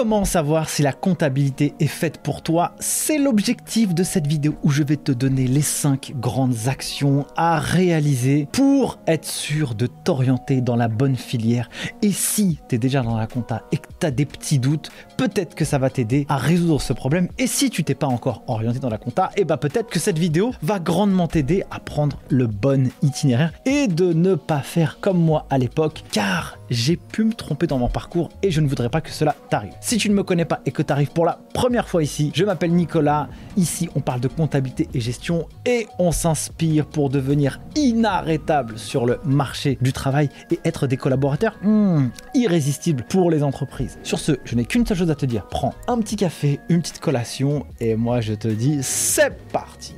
Comment savoir si la comptabilité est faite pour toi? C'est l'objectif de cette vidéo où je vais te donner les 5 grandes actions à réaliser pour être sûr de t'orienter dans la bonne filière. Et si tu es déjà dans la compta et que tu as des petits doutes, peut-être que ça va t'aider à résoudre ce problème. Et si tu t'es pas encore orienté dans la compta, et eh bah ben, peut-être que cette vidéo va grandement t'aider à prendre le bon itinéraire et de ne pas faire comme moi à l'époque car j'ai pu me tromper dans mon parcours et je ne voudrais pas que cela t'arrive. Si tu ne me connais pas et que tu arrives pour la première fois ici, je m'appelle Nicolas. Ici, on parle de comptabilité et gestion et on s'inspire pour devenir inarrêtable sur le marché du travail et être des collaborateurs hmm, irrésistibles pour les entreprises. Sur ce, je n'ai qu'une seule chose à te dire. Prends un petit café, une petite collation et moi je te dis c'est parti.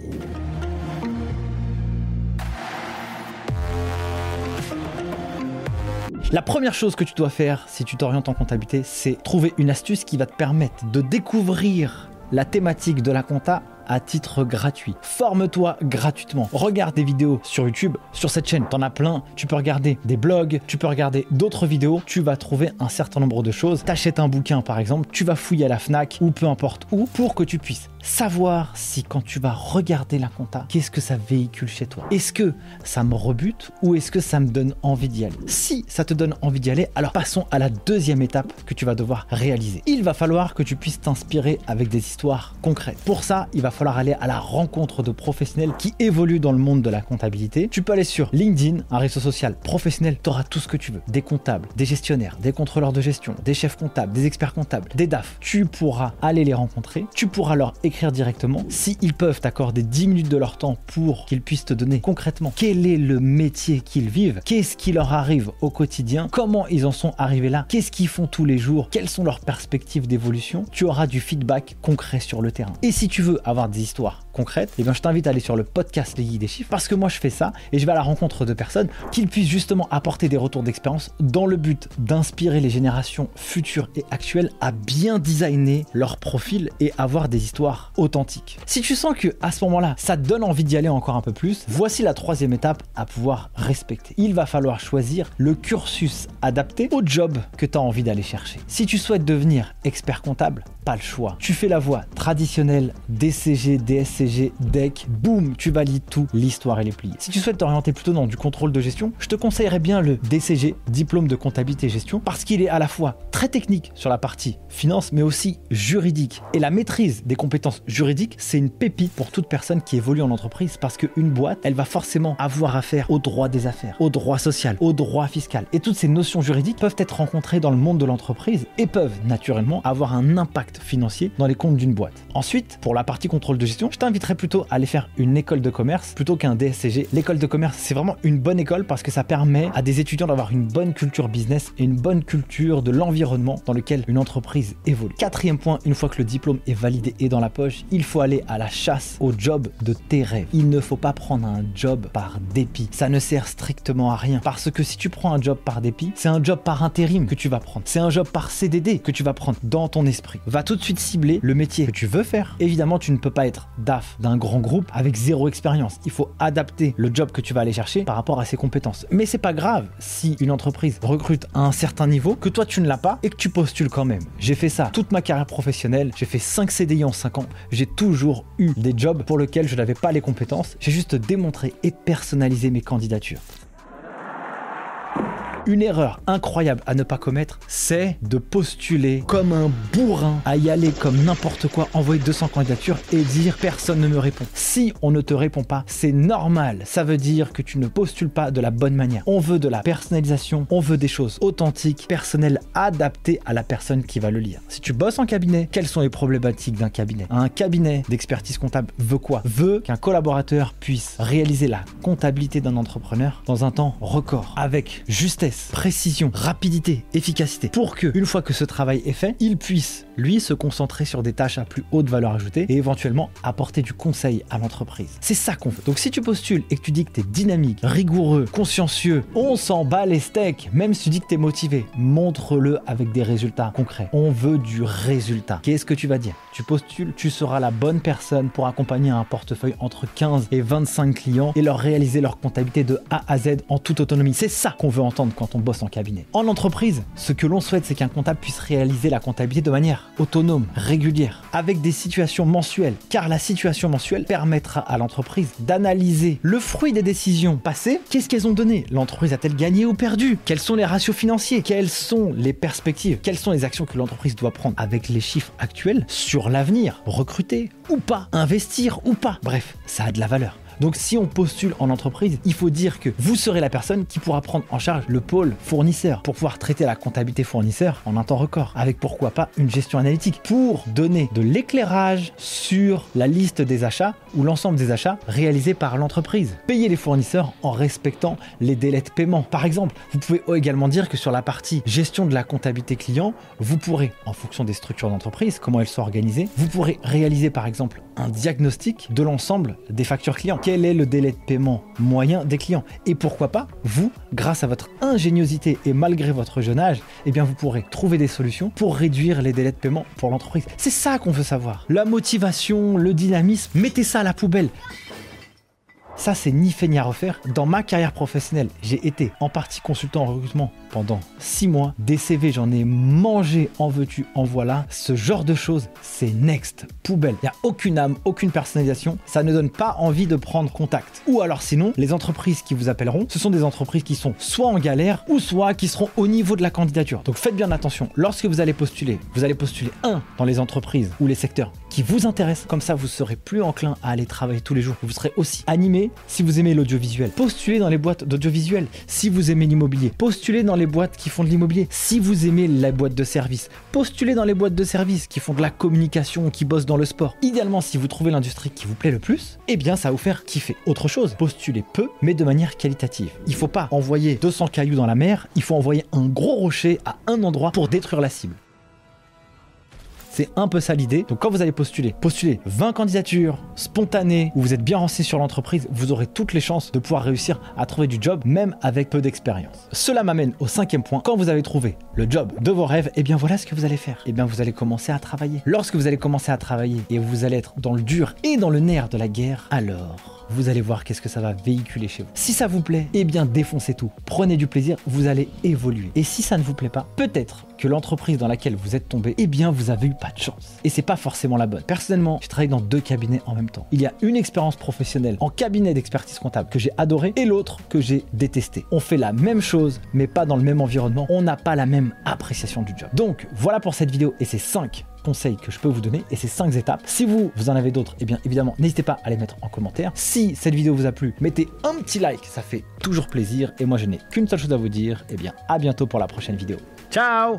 La première chose que tu dois faire si tu t'orientes en comptabilité, c'est trouver une astuce qui va te permettre de découvrir la thématique de la compta à titre gratuit. Forme-toi gratuitement. Regarde des vidéos sur YouTube, sur cette chaîne, t'en as plein. Tu peux regarder des blogs, tu peux regarder d'autres vidéos. Tu vas trouver un certain nombre de choses. T'achètes un bouquin par exemple, tu vas fouiller à la Fnac ou peu importe où pour que tu puisses savoir si quand tu vas regarder la compta, qu'est-ce que ça véhicule chez toi? Est-ce que ça me rebute ou est-ce que ça me donne envie d'y aller? Si ça te donne envie d'y aller, alors passons à la deuxième étape que tu vas devoir réaliser. Il va falloir que tu puisses t'inspirer avec des histoires concrètes. Pour ça, il va falloir aller à la rencontre de professionnels qui évoluent dans le monde de la comptabilité. Tu peux aller sur LinkedIn, un réseau social professionnel, tu auras tout ce que tu veux. Des comptables, des gestionnaires, des contrôleurs de gestion, des chefs comptables, des experts comptables, des DAF. Tu pourras aller les rencontrer, tu pourras leur directement. S'ils peuvent t'accorder 10 minutes de leur temps pour qu'ils puissent te donner concrètement quel est le métier qu'ils vivent, qu'est-ce qui leur arrive au quotidien, comment ils en sont arrivés là, qu'est-ce qu'ils font tous les jours, quelles sont leurs perspectives d'évolution, tu auras du feedback concret sur le terrain. Et si tu veux avoir des histoires concrètes, eh bien je t'invite à aller sur le podcast Les Guides des Chiffres parce que moi je fais ça et je vais à la rencontre de personnes qui puissent justement apporter des retours d'expérience dans le but d'inspirer les générations futures et actuelles à bien designer leur profil et avoir des histoires authentiques. Si tu sens que à ce moment-là, ça te donne envie d'y aller encore un peu plus, voici la troisième étape à pouvoir respecter. Il va falloir choisir le cursus adapté au job que tu as envie d'aller chercher. Si tu souhaites devenir expert comptable, pas le choix. Tu fais la voie traditionnelle DCG, DSCG, DEC, boum, tu valides tout, l'histoire elle est pliée. Si tu souhaites t'orienter plutôt dans du contrôle de gestion, je te conseillerais bien le DCG, diplôme de comptabilité et gestion, parce qu'il est à la fois très technique sur la partie finance, mais aussi juridique. Et la maîtrise des compétences juridiques, c'est une pépite pour toute personne qui évolue en entreprise, parce qu'une boîte, elle va forcément avoir affaire au droit des affaires, au droit social, au droit fiscal. Et toutes ces notions juridiques peuvent être rencontrées dans le monde de l'entreprise et peuvent naturellement avoir un impact financier dans les comptes d'une boîte. Ensuite, pour la partie contrôle de gestion, je t'inviterais plutôt à aller faire une école de commerce plutôt qu'un DSCG. L'école de commerce, c'est vraiment une bonne école parce que ça permet à des étudiants d'avoir une bonne culture business et une bonne culture de l'environnement dans lequel une entreprise évolue. Quatrième point, une fois que le diplôme est validé et dans la poche, il faut aller à la chasse au job de tes rêves. Il ne faut pas prendre un job par dépit. Ça ne sert strictement à rien parce que si tu prends un job par dépit, c'est un job par intérim que tu vas prendre. C'est un job par CDD que tu vas prendre dans ton esprit. Va tout de suite cibler le métier que tu veux faire. Évidemment, tu ne peux pas être DAF d'un grand groupe avec zéro expérience. Il faut adapter le job que tu vas aller chercher par rapport à ses compétences. Mais c'est pas grave si une entreprise recrute à un certain niveau que toi tu ne l'as pas et que tu postules quand même. J'ai fait ça toute ma carrière professionnelle. J'ai fait 5 CDI en 5 ans. J'ai toujours eu des jobs pour lesquels je n'avais pas les compétences. J'ai juste démontré et personnalisé mes candidatures. Une erreur incroyable à ne pas commettre, c'est de postuler comme un bourrin, à y aller comme n'importe quoi, envoyer 200 candidatures et dire personne ne me répond. Si on ne te répond pas, c'est normal. Ça veut dire que tu ne postules pas de la bonne manière. On veut de la personnalisation, on veut des choses authentiques, personnelles, adaptées à la personne qui va le lire. Si tu bosses en cabinet, quelles sont les problématiques d'un cabinet? Un cabinet d'expertise comptable veut quoi? Veut qu'un collaborateur puisse réaliser la comptabilité d'un entrepreneur dans un temps record, avec justesse précision, rapidité, efficacité, pour que, une fois que ce travail est fait, il puisse, lui, se concentrer sur des tâches à plus haute valeur ajoutée et éventuellement apporter du conseil à l'entreprise. C'est ça qu'on veut. Donc si tu postules et que tu dis que tu es dynamique, rigoureux, consciencieux, on s'en bat les steaks, même si tu dis que tu es motivé, montre-le avec des résultats concrets. On veut du résultat. Qu'est-ce que tu vas dire? Tu postules, tu seras la bonne personne pour accompagner un portefeuille entre 15 et 25 clients et leur réaliser leur comptabilité de A à Z en toute autonomie. C'est ça qu'on veut entendre quand on bosse en cabinet. En entreprise, ce que l'on souhaite, c'est qu'un comptable puisse réaliser la comptabilité de manière autonome, régulière, avec des situations mensuelles, car la situation mensuelle permettra à l'entreprise d'analyser le fruit des décisions passées. Qu'est-ce qu'elles ont donné? L'entreprise a-t-elle gagné ou perdu? Quels sont les ratios financiers? Quelles sont les perspectives? Quelles sont les actions que l'entreprise doit prendre avec les chiffres actuels sur l'avenir? Recruter ou pas? Investir ou pas? Bref, ça a de la valeur. Donc si on postule en entreprise, il faut dire que vous serez la personne qui pourra prendre en charge le pôle fournisseur pour pouvoir traiter la comptabilité fournisseur en un temps record, avec pourquoi pas une gestion analytique pour donner de l'éclairage sur la liste des achats ou l'ensemble des achats réalisés par l'entreprise. Payer les fournisseurs en respectant les délais de paiement. Par exemple, vous pouvez également dire que sur la partie gestion de la comptabilité client, vous pourrez, en fonction des structures d'entreprise, comment elles sont organisées, vous pourrez réaliser par exemple un diagnostic de l'ensemble des factures clients est le délai de paiement moyen des clients. Et pourquoi pas, vous, grâce à votre ingéniosité et malgré votre jeune âge, eh bien vous pourrez trouver des solutions pour réduire les délais de paiement pour l'entreprise. C'est ça qu'on veut savoir. La motivation, le dynamisme, mettez ça à la poubelle. Ça, c'est ni fait ni à refaire. Dans ma carrière professionnelle, j'ai été en partie consultant en recrutement pendant 6 mois. Des CV, j'en ai mangé en veux-tu, en voilà. Ce genre de choses, c'est next, poubelle. Il n'y a aucune âme, aucune personnalisation. Ça ne donne pas envie de prendre contact. Ou alors sinon, les entreprises qui vous appelleront, ce sont des entreprises qui sont soit en galère ou soit qui seront au niveau de la candidature. Donc faites bien attention. Lorsque vous allez postuler, vous allez postuler un dans les entreprises ou les secteurs qui vous intéressent. Comme ça, vous serez plus enclin à aller travailler tous les jours. Vous serez aussi animé si vous aimez l'audiovisuel. Postulez dans les boîtes d'audiovisuel. Si vous aimez l'immobilier, postulez dans les boîtes qui font de l'immobilier. Si vous aimez la boîte de service, postulez dans les boîtes de service qui font de la communication, qui bossent dans le sport. Idéalement, si vous trouvez l'industrie qui vous plaît le plus, eh bien, ça va vous faire kiffer. Autre chose, postulez peu, mais de manière qualitative. Il faut pas envoyer 200 cailloux dans la mer, il faut envoyer un gros rocher à un endroit pour détruire la cible. C'est un peu ça l'idée. Donc quand vous allez postuler, postulez 20 candidatures spontanées où vous êtes bien renseigné sur l'entreprise, vous aurez toutes les chances de pouvoir réussir à trouver du job même avec peu d'expérience. Cela m'amène au cinquième point. Quand vous avez trouvé le job de vos rêves, et eh bien voilà ce que vous allez faire. Et eh bien vous allez commencer à travailler. Lorsque vous allez commencer à travailler et vous allez être dans le dur et dans le nerf de la guerre, alors vous allez voir qu'est-ce que ça va véhiculer chez vous. Si ça vous plaît, eh bien défoncez tout. Prenez du plaisir, vous allez évoluer. Et si ça ne vous plaît pas, peut-être que l'entreprise dans laquelle vous êtes tombé, eh bien vous avez eu pas de chance. Et c'est pas forcément la bonne. Personnellement, je travaille dans deux cabinets en même temps. Il y a une expérience professionnelle en cabinet d'expertise comptable que j'ai adoré et l'autre que j'ai détesté. On fait la même chose, mais pas dans le même environnement. On n'a pas la même appréciation du job. Donc voilà pour cette vidéo et ces 5 conseils que je peux vous donner et ces 5 étapes. Si vous, vous en avez d'autres, et eh bien évidemment, n'hésitez pas à les mettre en commentaire. Si cette vidéo vous a plu, mettez un petit like, ça fait toujours plaisir. Et moi, je n'ai qu'une seule chose à vous dire, et eh bien à bientôt pour la prochaine vidéo. Ciao